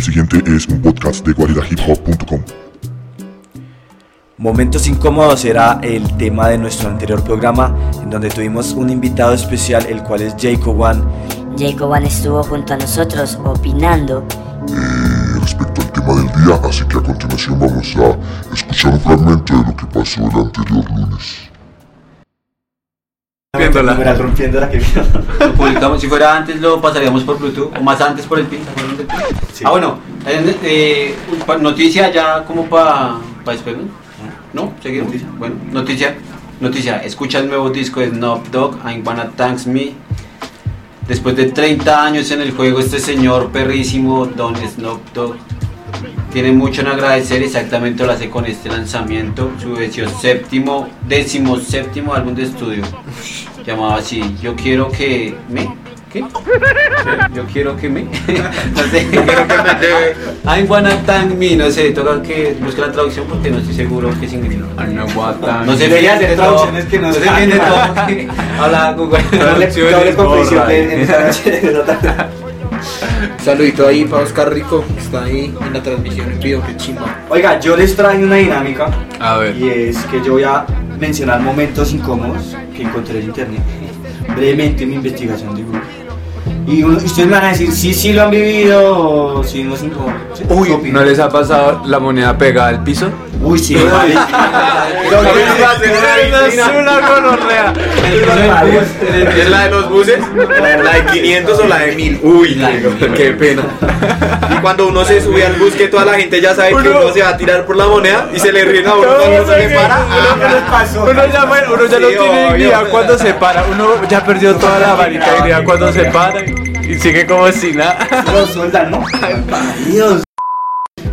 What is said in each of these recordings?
El siguiente es un podcast de guaridahiphop.com. Momentos incómodos era el tema de nuestro anterior programa, en donde tuvimos un invitado especial, el cual es Jacob One. Jacob One estuvo junto a nosotros opinando Eh, respecto al tema del día, así que a continuación vamos a escuchar un fragmento de lo que pasó el anterior lunes. Rompiéndola. Numeral rompiéndola que Lo publicamos, si fuera antes lo pasaríamos por Bluetooth o más antes por el PIN. Sí. Ah, bueno, eh, eh, noticia ya como para pa despegar. ¿No? ¿Seguimos? Noticia. Bueno, noticia. Noticia, escucha el nuevo disco de Snoop Dogg, I'm Wanna Thanks Me. Después de 30 años en el juego, este señor perrísimo, Don Snoop Dogg, tiene mucho en agradecer, exactamente lo hace con este lanzamiento, su décimo séptimo, décimo séptimo álbum de estudio, llamado así, yo quiero que me, ¿qué? Yo quiero que me, no sé, I'm wanna thank me, no sé, toca que busque la traducción porque no estoy seguro qué significa. No sé, Debería fíjate hacer de todo, traducciones que no no se entiende todo, que habla Google. Esta noche. Saludito ahí para Oscar Rico, que está ahí en la transmisión en vivo, que chimba. Oiga, yo les traje una dinámica A ver. y es que yo voy a mencionar momentos incómodos que encontré en internet brevemente en mi investigación de Google. Y ustedes me van a decir si sí lo han vivido o si no es. ¿Sí? ¿Qué Uy, opinan? ¿no les ha pasado la moneda pegada al piso? Uy, sí, una gonorrea. ¿Es la de los buses? ¿La de 500 o la de 1000? Uy, qué pena. Y cuando uno se sube al bus, que toda la gente ya sabe que uno se va a tirar por la moneda y se le ríen a uno cuando uno se le para. Uno ya, uno ya no Sí, tiene idea cuando se para. Uno ya perdió toda la varita idea cuando se para y sigue como si nada. Lo sueltan, ¿no? Dios.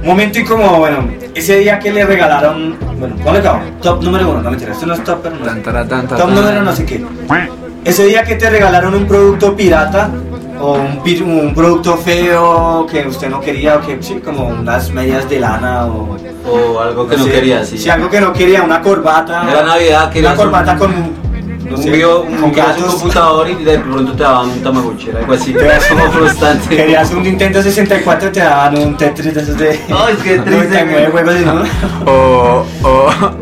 Momento incómodo, bueno, ese día que le regalaron, bueno, ¿cuál acabo? Top número uno, no mentira, esto no es top, pero no. Tan, tara, tan, tan, Top número no sé qué. Ese día que te regalaron un producto pirata o un, producto feo que usted no quería o que sí, como unas medias de lana o O algo que no sé, quería, sí. Sí, algo que no quería, una corbata. Era Navidad, querías Una corbata un- con no un sé, video, un, un gatos. computador y de pronto te daban un Tamagotchi, era algo así, era como frustrante. Querías un Nintendo 64 te daban un Tetris de esos de Ay, qué triste. 99 juegos y no. O, o,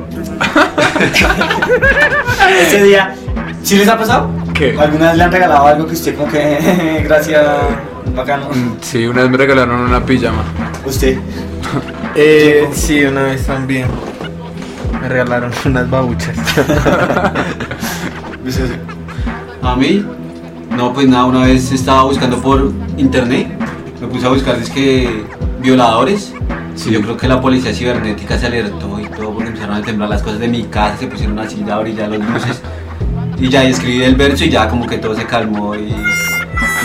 Ese día, ¿sí les ha pasado? ¿Qué? ¿Alguna vez le han regalado algo que usted como que gracias, bacano? Sí, una vez me regalaron una pijama. Usted. Eh, sí, una vez también. Me regalaron unas babuchas. A mí, no, pues nada, una vez estaba buscando por internet, me puse a buscar es que violadores. Sí. Yo creo que la policía cibernética se alertó y todo porque empezaron a temblar las cosas de mi casa, se pusieron así a brillar las luces. Y ya escribí el verso y ya como que todo se calmó y.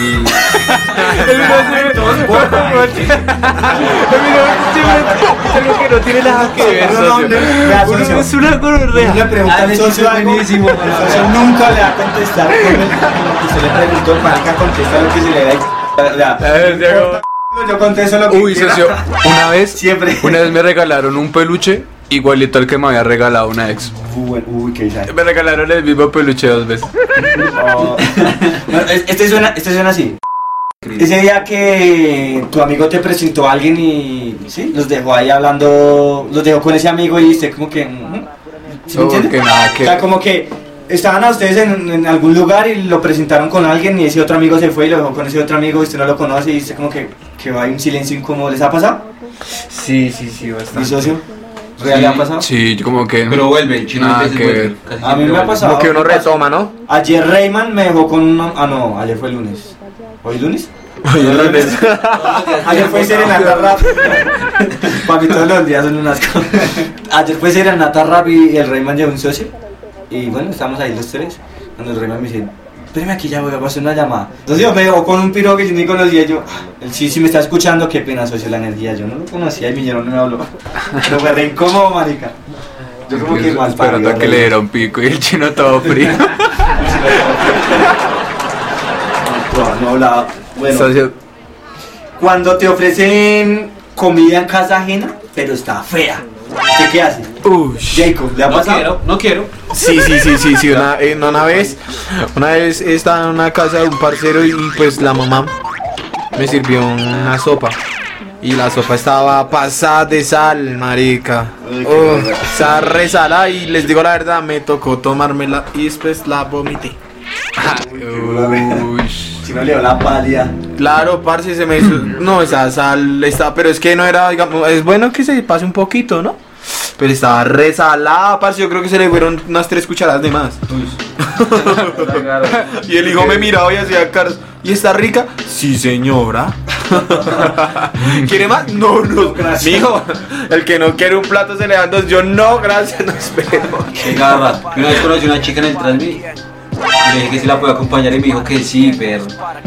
que no tiene nada que ver, No, no, no. Es una Le pregunta Ah, socio buenísimo, el socio nunca le va a contestar el- usted le preguntó, marica contesta lo que se le da y- ya. A ver, Diego. Yo contesto lo que Uy, socio, una vez, Siempre. una vez me regalaron un peluche igualito al que me había regalado una ex. Uy, uy, qué ya. Me regalaron el mismo peluche dos veces. Oh. No, este, suena, este suena así. Ese día que tu amigo te presentó a alguien y sí, los dejó ahí hablando, los dejó con ese amigo y usted como que... ¿sí me entiende? que nada que- O sea, como que estaban a ustedes en, en algún lugar y lo presentaron con alguien y ese otro amigo se fue y lo dejó con ese otro amigo y usted no lo conoce y usted como que, que hay un silencio incómodo. ¿Les ha pasado? Sí, sí, sí, ¿Mi bastante. socio? ¿Real le ha pasado? Sí, yo como que. pero vuelve, el chino Nada veces que vuelve. ver. casi A mí me ha pasado. Como que uno retoma, ¿no? Ayer Rayman me dejó con una... Ah, no, ayer fue el lunes. ¿Hoy lunes? Ayer fue serenata rap. Papi, todos los días son unas cosas. Ayer fue serenata rap y el Rayman llevó un socio. Y bueno, estamos ahí los tres. Cuando el Rayman me dice, espérame aquí ya voy a hacer una llamada. Entonces yo me dejó con un piro que yo ni conocía. Yo, "Ah, él sí, sí me está escuchando, qué pena socio la energía. Yo no lo conocía y mi no me habló. Pero me re incómodo, marica. Yo como que mal Esperando a que le diera un pico y el chino todo frío. No, no hablaba. Bueno. Socio, Cuando te ofrecen comida en casa ajena, pero está fea. ¿Qué, qué haces? Uy. Jacob, ¿le ha No pasado? quiero, no quiero. Sí, sí, sí, sí, sí, una, eh, una vez, una vez estaba en una casa de un parcero y pues la mamá me sirvió una sopa Y la sopa estaba pasada de sal, marica. Oh, estaba resala y les digo la verdad, me tocó tomármela y después la vomité. Uy. Si no le dio la pálida. Claro, parce, se me hizo. No, esa sal está. Pero es que no era, digamos. Es bueno que se pase un poquito, ¿no? Pero estaba resalada, parce. Yo creo que se le fueron unas tres cucharadas de más. y el hijo me miraba y hacía caras. ¿Y está rica? Sí, señora. ¿Quiere más? No, no. Mi hijo, el que no quiere un plato se le dan dos. Yo no, gracias, no espero. Garra. Una vez conocí una chica en el Transmi. Y le dije que si la podía acompañar y me dijo que sí, pero.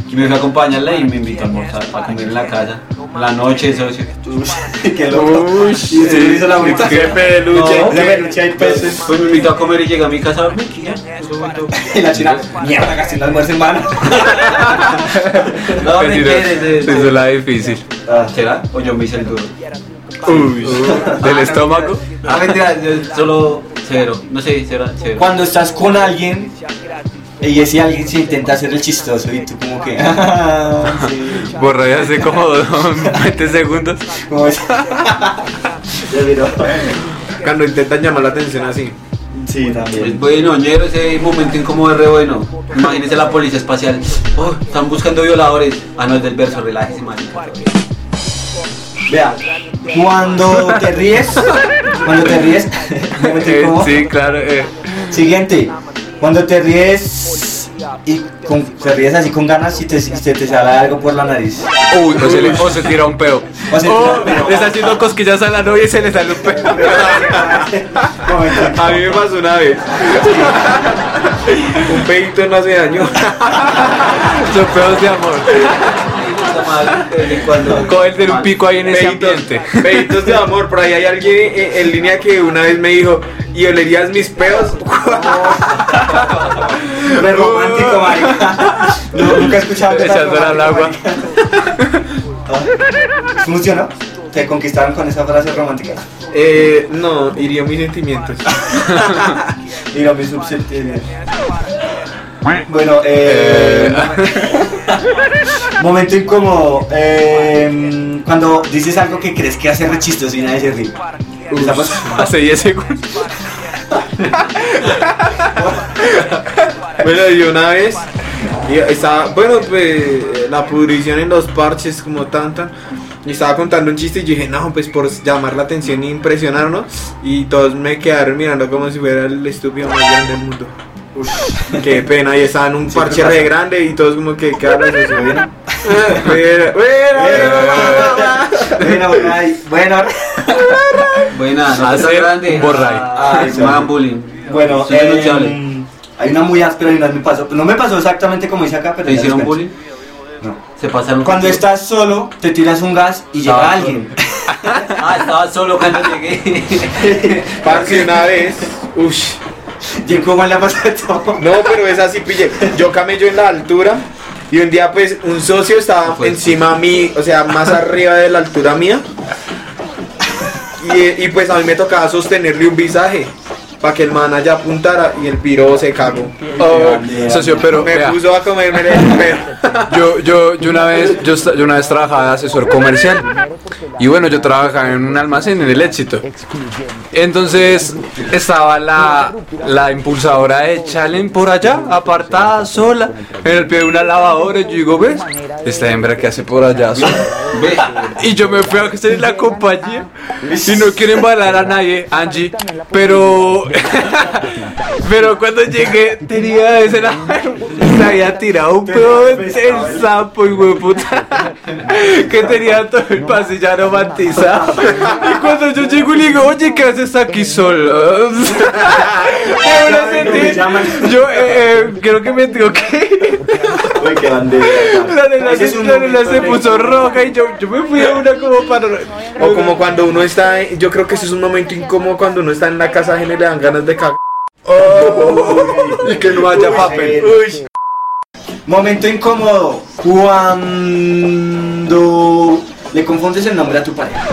Y me fui a acompañarla y me invitó a almorzar, a comer en la casa. La noche, socio. Qué loco. Uy, Y se le hizo la bonita. qué peluche. No, ese peluche hay peces. Pues me invitó a comer y llegué a mi casa a dormir. y eso fue la china, mierda, casi no almuerzo en mano. No, me Eso quieres. es la difícil. ¿Será? O yo me hice el duro. Uy. Del estómago. Ah, mentira, yo solo cero. No sé, será cero. Cuando estás con alguien y ese alguien se intenta hacer el chistoso y tú como que... ah, sí. Borra ya hace como 20 segundos. Como es- Ya miró. Cuando intentan llamar la atención así. Sí, Es también. bueno, ñero, ese momento incómodo es re bueno. Imagínense la policía espacial. Oh, están buscando violadores. Ah, no, es del verso, relájese, marica. Vea, cuando te ríes, cuando te ríes, Eh, sí, claro. eh. Siguiente, cuando te ríes y con- te ríes así con ganas y te, y te sale algo por la nariz. Uy, o se, le- o se tira un peo. O se Oh, tira un peo. le está haciendo cosquillas a la novia y se le sale un peo. A mí me pasó una vez. Un pedito no hace daño. Son peos de amor. Cuando Coger un pico ahí en ese ambiente. peditos de amor. Por ahí hay alguien en, en línea que una vez me dijo, ¿y olerías mis peos? Re romántico, marica. No, nunca he escuchado algo tan Echándola al agua. ¿Funcionó? ¿Te conquistaron con esa frase romántica? Eh, no, hirió mis sentimientos. No me subsentí Bueno, eh, momento incómodo. Eh, cuando dices algo que crees que hace re chistoso y nadie se ríe. Hace 10 segundos. Bueno, yo una vez y estaba, bueno, pues la pudrición en los parches como tanta. Y estaba contando un chiste y yo dije, no, pues por llamar la atención e impresionarnos. Y todos me quedaron mirando como si fuera el estúpido más grande del mundo. Qué pena, y estaba en un parche re grande y todos como que, ¿qué hablas de eso? ¿Bien? Bueno, Bueno, bueno, bueno, Buena, no Hace tan grande. borray. Ah, Ay, me hagan bullying. bueno, Soy eh, hay una muy áspera y una me pasó. No me pasó exactamente como dice acá, pero ¿Te ya hicieron cuento. bullying? No. Se pasaron. Cuando contigo? estás solo, te tiras un gas y llega Estaba alguien. Ah, estaba solo cuando llegué. Parce, una vez, uff. ¿Y en cómo le ha pasado todo? No, pero es así, pille. Yo camello en la altura y un día pues un socio estaba Fue. encima mí, o sea, más arriba de la altura mía. Y, y, pues a mí me tocaba sostenerle un visaje para que el man allá apuntara y el piro se cagó. Oh, socio, pero me vea, puso a comerme el pero. Yo, yo, yo una vez, yo, yo una vez trabajaba de asesor comercial y bueno, yo trabajaba en un almacén en el éxito. Entonces estaba la, la impulsadora de Challenge por allá, apartada, sola, en el pie de una lavadora. Y yo digo, ¿ves? Esta hembra que hace por allá sola. Y yo me fui a hacer la compañía y no quiero embalar a nadie, Angie, pero pero cuando llegué tenía ese se había tirado un pedo del sapo y puta que tenía todo el pasillo aromantizado y cuando yo llego y le digo oye ¿qué haces aquí solo? Yo eh, eh, creo que me tengo que ir. Uy, qué bandera. la nena, Ese un la nena se de- puso roja y yo, yo me fui a una como para O como cuando uno está, yo creo que eso es un momento incómodo cuando uno está en la casa ajena y le dan ganas de cagar. y que no haya papel. Uy, Momento incómodo. Cuando le confundes el nombre a tu pareja.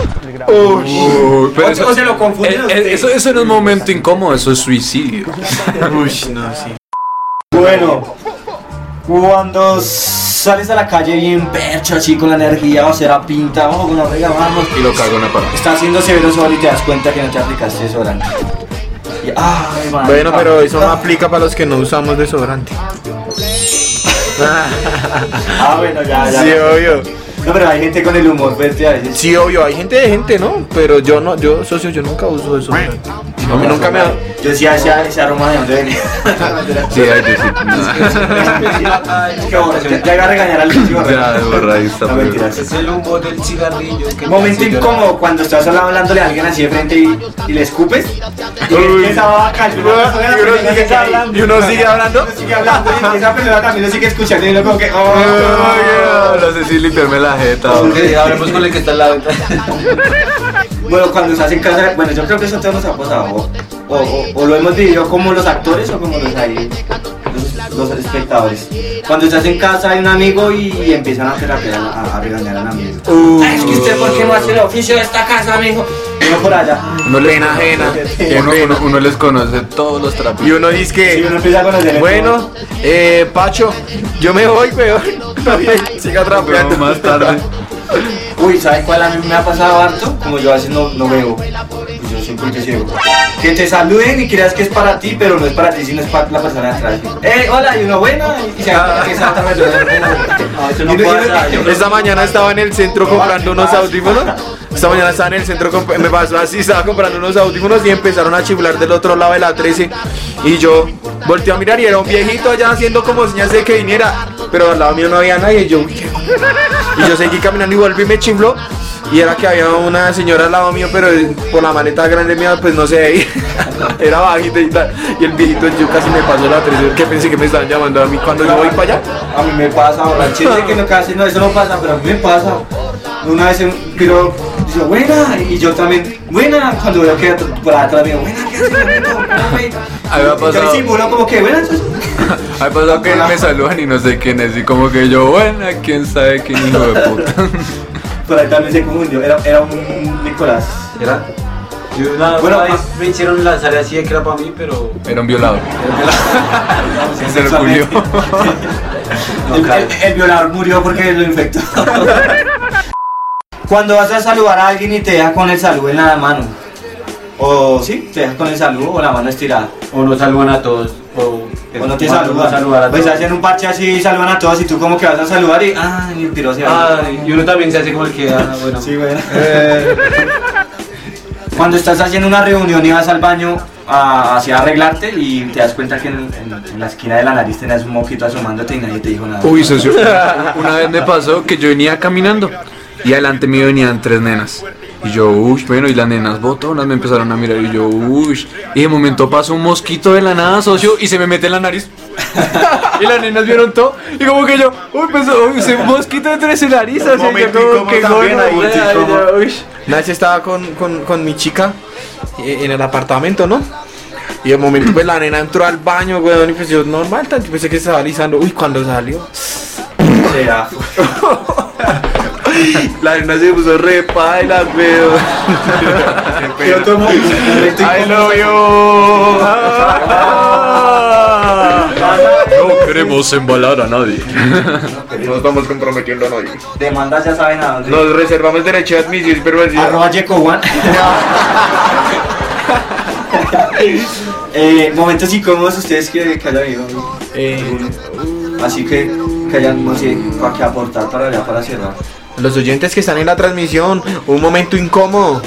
Uy, pero O- eso, o se lo confunden eh, eh, eso, eso no es momento incómodo, eso es suicidio. uy, no, sí. Bueno, Cuando sales a la calle bien percho, así con la energía, o sea, pinta, ojo, con la rega, vamos. Y lo cago en la parte. Está haciendo severo sol y te das cuenta que no te aplicaste desodorante. Y, ay, marica. Bueno, pero eso no aplica para los que no usamos desodorante. Ah, bueno, ya, ya. Sí, obvio. No, pero hay gente con el humor a veces. Sí, obvio, hay gente de gente, ¿no? Pero yo no, yo, socio, yo nunca uso desodorante. A mí nunca me ha... Yo decía ese, ese aroma de dónde venía. Sí, ay, yo sí. Qué bueno, ya ya haga regañar al chico. Ya, de borra, ahí está, No mentiras. Es el humo del cigarrillo. que me Momento incómodo cuando estás hablándole a alguien así de frente y, y le escupes. Y Uy. esa vaca, y uno, Y uno sigue hablando. ¿Y uno sigue hablando? Uno sigue hablando y esa persona también lo sigue escuchando y uno como que. Oh, No sé si limpiarme la jeta. o- Ok, hablemos con el que está al lado. Bueno, cuando estás en casa, bueno, yo creo que eso todos nos ha pasado. O, o, o- o lo hemos vivido como los actores o como los ahí, los, espectadores. Cuando estás en casa hay un amigo y empiezan a terapiar a, a regañar al amigo. Ay, es que usted, ¿por qué no hace el oficio de esta casa, amigo? Uno por allá. Uno le Pena ajena. Uno, uno- uno les conoce todos los trapos. Y uno dice Y uno que... empieza a conocer Bueno, eh, Pacho, yo me voy, weón. Siga trapeando. Más tarde. Uy, ¿sabes cuál a mí me ha pasado harto? Como yo a veces no, no veo. Que te saluden y creas que es para ti, pero no es para ti, sino es para la persona de atrás. Eh, hola, y uno buena, y se va que esa persona. no yo- Esta mañana estaba en el centro comprando unos audífonos. Esta mañana estaba en el centro, me pasó así, estaba comprando unos audífonos y empezaron a chiflar del otro lado de la 13. Y yo volteé a mirar y era un viejito allá haciendo como señas de que viniera. Pero al lado mío no había nadie. Y yo, "Uy, qué y yo seguí caminando y volví y me chifló. Y era que había una señora al lado mío, pero por la maleta grande mía, pues no sé, era bajita y tal. Y el viejito, yo casi me pasó la 13, que pensé que me estaban llamando a mí cuando yo voy para allá. A mí me pasa, borrachete que no casi no, eso no pasa, pero a mí me pasa. Una vez un piro dice, buena, y yo también, buena, cuando veo que por atrás digo, buena, ¿qué haces? ¿Cómo me-?" Me ha Yo pasado. disimulo como que, buena. Ha pasado que me saludan y no sé quién es. Y como que yo, bueno, quién sabe quién hijo de puta. Por ahí también se confundió, era, era un Nicolás. ¿Era? Yo una, Bueno, una vez ah. me hicieron lanzar así de que era para mí, pero. Era un violador. Se lo. El, el- el violador murió porque lo infectó. Cuando vas a saludar a alguien y te deja con el saludo en la mano. O sí, te deja con el saludo o la mano estirada. O no saludan a todos. O, O no te cuando uno saludar saludan. a Pues todos. hacen un parche así y saludan a todos y tú como que vas a saludar y ah, y el tiro se va. Ah, y uno también se hace como el que. Ah, bueno. Sí, bueno. Cuando estás haciendo una reunión y vas al baño a, así a arreglarte y te das cuenta que en, en- en la esquina de la nariz tenías un moquito asomándote y nadie te dijo nada. Uy, socio. Una vez me pasó que yo venía caminando y adelante mío venían tres nenas. Y yo, uy, bueno, y las nenas botonas me empezaron a mirar y yo, uy. Y de momento pasó un mosquito de la nada, socio, y se me mete en la nariz. y las nenas vieron todo. Y como que yo, uy, pues, uy, ese mosquito entre su nariz, así como que como-. Una vez estaba con, con, con mi chica eh, en el apartamento, ¿no? Y de momento pues la nena entró al baño, weón, y pues yo normal, tan- pensé que estaba alisando. Uy, cuando salió. la nena se puso re paila, weón. Yo tomo I love you. No queremos embalar a nadie. No estamos comprometiendo a nadie. Demandas ya saben a dónde. Nos reservamos derecho de admisión, pero así. Arroba Yeco One. eh, momentos incómodos ustedes que, que hayan ido. Eh, Así que, que hayan, no sé, para que aportar para allá, para cerrar. Los oyentes que están en la transmisión, un momento incómodo.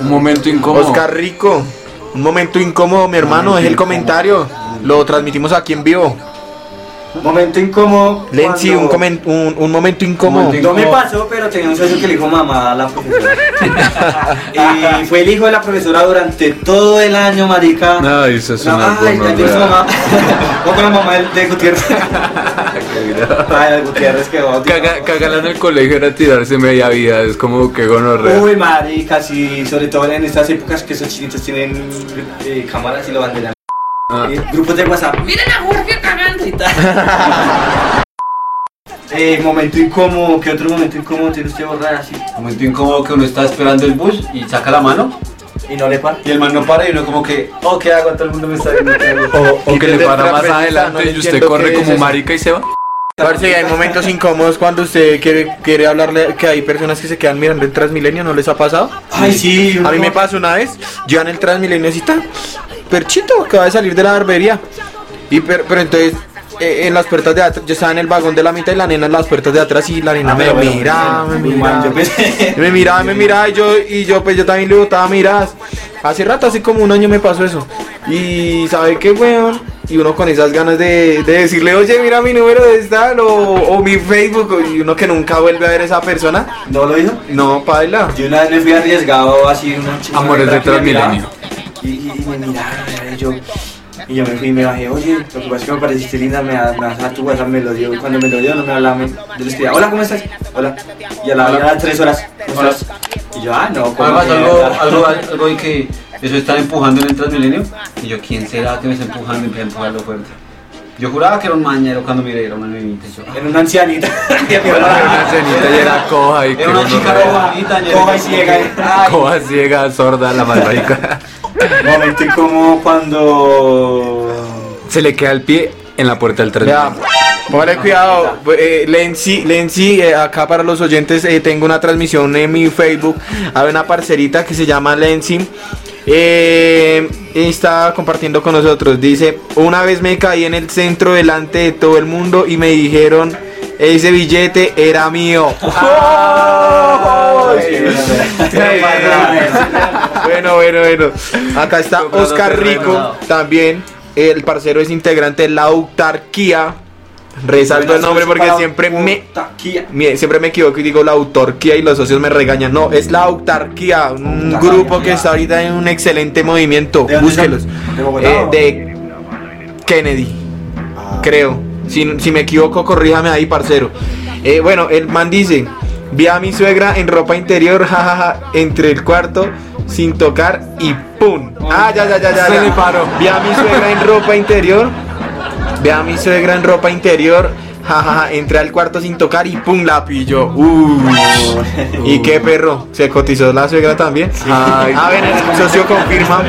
Un momento incómodo. Oscar Rico, un momento incómodo, mi hermano, es el comentario. Lo transmitimos aquí en vivo. Momento incómodo. Lenzi, un, comen- un, un momento incómodo. No me pasó, pero tenía un socio que le dijo mamá a la profesora. y fue el hijo de la profesora durante todo el año, marica. Ay, eso es No, una ay, ya su mamá. O con la mamá de, de Gutiérrez. ay, el Gutiérrez que. Caga- Cagarla en el colegio era tirarse media vida, es como que gonorrea. Uy, marica, sí, sobre todo en estas épocas que esos chinitos tienen eh, cámaras y lo banderan. Ah. Eh, grupos de WhatsApp. Miren a Jorge cagando y tal. eh, momento incómodo, ¿qué otro momento incómodo tiene usted borrar así? Momento incómodo que uno está esperando el bus y saca la mano Y no le para. y el man no para y uno como que, oh, ¿qué hago? Todo el mundo me está viendo. ¿qué hago?" O, o que le para más adelante no y usted corre es como eso. marica y se va. Parce, hay momentos incómodos cuando usted quiere, quiere hablarle que hay personas que se quedan mirando el Transmilenio, ¿no les ha pasado? Ay, sí. A mí me pasó una vez, yo en el Transmilenio y está Perchito, acaba de salir de la barbería. Y per- pero entonces, eh, en las puertas de atrás, yo estaba en el vagón de la mitad y la nena en las puertas de atrás y la nena Ah, me pero bueno, miraba, me miraba. pensé. Me miraba, me miraba y yo, y yo pues yo también le botaba miradas. Hace rato, hace como un año me pasó eso. Y sabe qué weón. Y uno con esas ganas de, de decirle, oye, mira mi número de tal o, o mi Facebook. Y uno que nunca vuelve a ver a esa persona. ¿No lo hizo? No, paila. Yo una vez me fui arriesgado así una Amores de Transmilenio. Y, y, y me miraron y yo y yo me fui y me bajé, oye, lo que pasa es que me pareciste linda, me, a tu WhatsApp, me lo dio, cuando me lo dio no me hablaba, me- yo le escribía, hola, ¿cómo estás? Hola, y a la hora de las tres horas, ¿cómo estás? Y yo, ah, no, ¿cómo algo, algo, algo de que eso estaba empujando en el Transmilenio. Y yo, ¿quién será que me está empujando? Y empecé a empujarlo fuerte. Yo juraba que era un mañero cuando miré, era una nenita. y ah. Era una ancianita. Una cenita y era coja y Era una chica Coja y era ciega. Coja ciega, sorda, la más. Momento como cuando... Se le queda el pie en la puerta del Vea, Transmilenio. póngale cuidado, eh, Lenzi, Lenzi, eh, acá para los oyentes eh, tengo una transmisión en mi Facebook, hay una parcerita que se llama Lenzi, eh, está compartiendo con nosotros, dice, una vez me caí en el centro delante de todo el mundo y me dijeron, ese billete era mío. bueno, bueno, bueno. Acá está Oscar Rico también. El parcero es integrante de la autarquía. Resalto el nombre porque siempre me, siempre me equivoco y digo la autarquía y los socios me regañan. No, es la autarquía, un grupo que está ahorita en un excelente movimiento. ¿De dónde Búsquelos. ¿De Eh, de Kennedy, Ah. creo. Si, si me equivoco, corríjame ahí, parcero. Eh, bueno, el man dice: Vi a mi suegra en ropa interior, jajaja, entre el cuarto, sin tocar y ¡pum! Ah, ya, ya, ya, ya. Se ya. le paró. Vi a mi suegra en ropa interior. Vi a mi suegra en ropa interior. Jajaja, entré al cuarto sin tocar y pum, la pillo. Uh. ¿Y qué perro? ¿Se cotizó la suegra también? Ay, a ver, el socio confirma.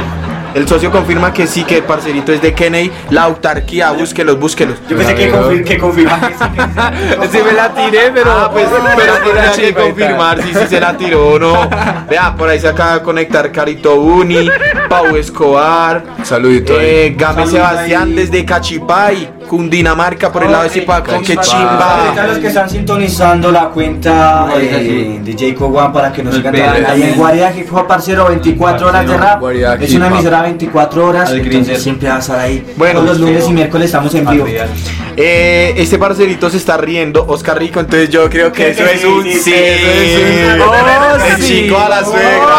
El socio confirma que sí, que el parcerito es de Kennedy. La autarquía, búsquelos, búsquelos. Yo pensé que, confir- que confirma que sí. que sí. Sí me la tiré, pero Ah, pues pero tendría que confirmar si se la tiró o no. Vea, por ahí se acaba de conectar Carito Uni, Pau Escobar, Saludito eh, Game Saludito Sebastián ahí. desde Cachipay, Cundinamarca por el lado de Zipacón, que Ahorita chimba. los que están sintonizando la cuenta eh, de Jacob One para que nos sigan. Ahí en. Guarida Hip Hop Parcero, 24 horas de rap. Es una emisora 24 horas, entonces siempre va a estar ahí. Bueno, Todos los lunes y miércoles estamos en vivo. Eh, este parcerito se está riendo, Oscar Rico, entonces yo creo que eso es un Sí, sí. sí, eso es un- Oh, El sí. chico a la suegra.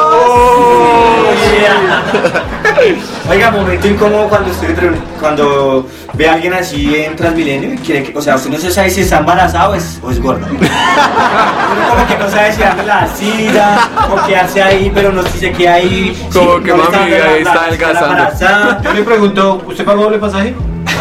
Oiga, momento incómodo cuando estoy cuando ve a alguien así en Transmilenio y quiere que, o sea, usted no se sabe si está embarazado o es, o es gordo. Uno como que no sabe si darle la silla o quedarse ahí, pero no dice que ahí. Como sí, que no mami, la- ahí está la- la adelgazando. Yo le pregunto, ¿usted pagó doble pasaje?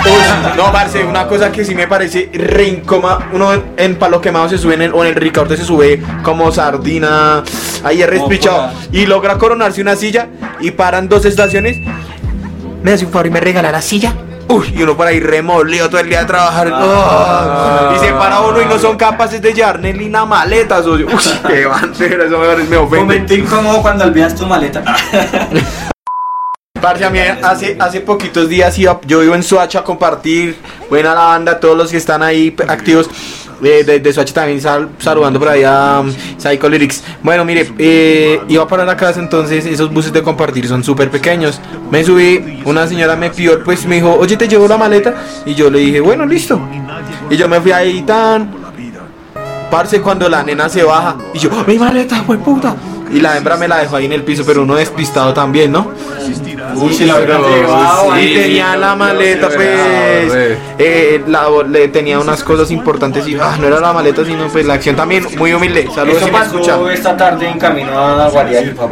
Uy, no, parce, una cosa que sí me parece re incómoda. Uno en palo quemado se sube en el, o en el Ricardo se sube como sardina. Ahí es respichado. Y logra coronarse una silla y paran dos estaciones. Me hace un favor y me regala la silla. Uy, y uno por ahí remolido todo el día de trabajar. Oh, y se para uno y no son capaces de llevarle ni una maleta. socio. Uy, qué bandera, eso me, me ofende. Momento incómodo cuando olvidas tu maleta. Parce, a mí hace, hace poquitos días iba, yo vivo en Soacha a compartir, buena la banda, todos los que están ahí activos. eh, de, de Soacha también sal- saludando por ahí a um, Psycho Lyrics. Bueno, mire, eh, iba para la casa, entonces esos buses de compartir son súper pequeños. Me subí, una señora me pidió, pues me dijo, oye, te llevo la maleta. Y yo le dije, bueno, listo. Y yo me fui ahí tan. Parce, cuando la nena se baja, y yo, mi maleta, fue puta. Y la hembra me la dejó ahí en el piso, pero uno despistado también, ¿no? Uy, si la sí, ahí. tenía la maleta, pues. eh, la, le tenía unas cosas importantes y ah, no era la maleta, sino pues la acción también. Muy humilde. Saludos Eso si me escucha. pasó esta tarde en camino a y digo.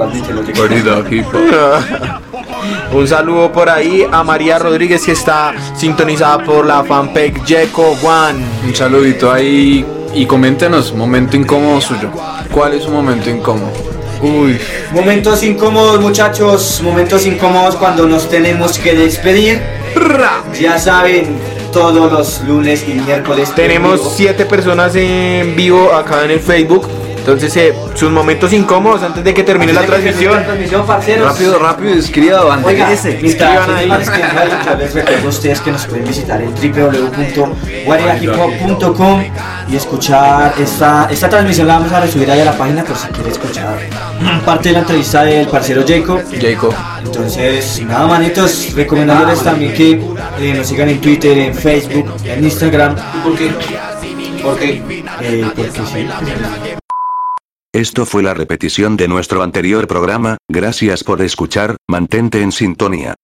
Guarida Hop. Un saludo por ahí a María Rodríguez que está sintonizada por la fanpage Jeco One. Un saludito ahí y coméntenos, momento incómodo suyo. ¿Cuál es su momento incómodo? Uy, Momentos incómodos, muchachos. Momentos incómodos cuando nos tenemos que despedir. Ya saben, todos los lunes y miércoles. en Tenemos siete personas en vivo acá en el Facebook. Entonces, eh, sus momentos incómodos antes de que termine la transmisión. La transmisión, parceros. Rápido, rápido, escriban. Oiga, Escriban ahí. les recuerdo a ustedes que nos pueden visitar en www.guariahiphop.com y escuchar esta, esta transmisión la vamos a resubir ahí a la página por si quiere escuchar parte de la entrevista del parcero Jacob. Jacob. Entonces, nada manitos, recomendándoles también que eh, nos sigan en Twitter, en Facebook, en Instagram. ¿Por qué? Porque eh, porque sí. Esto fue la repetición de nuestro anterior programa, gracias por escuchar, mantente en sintonía.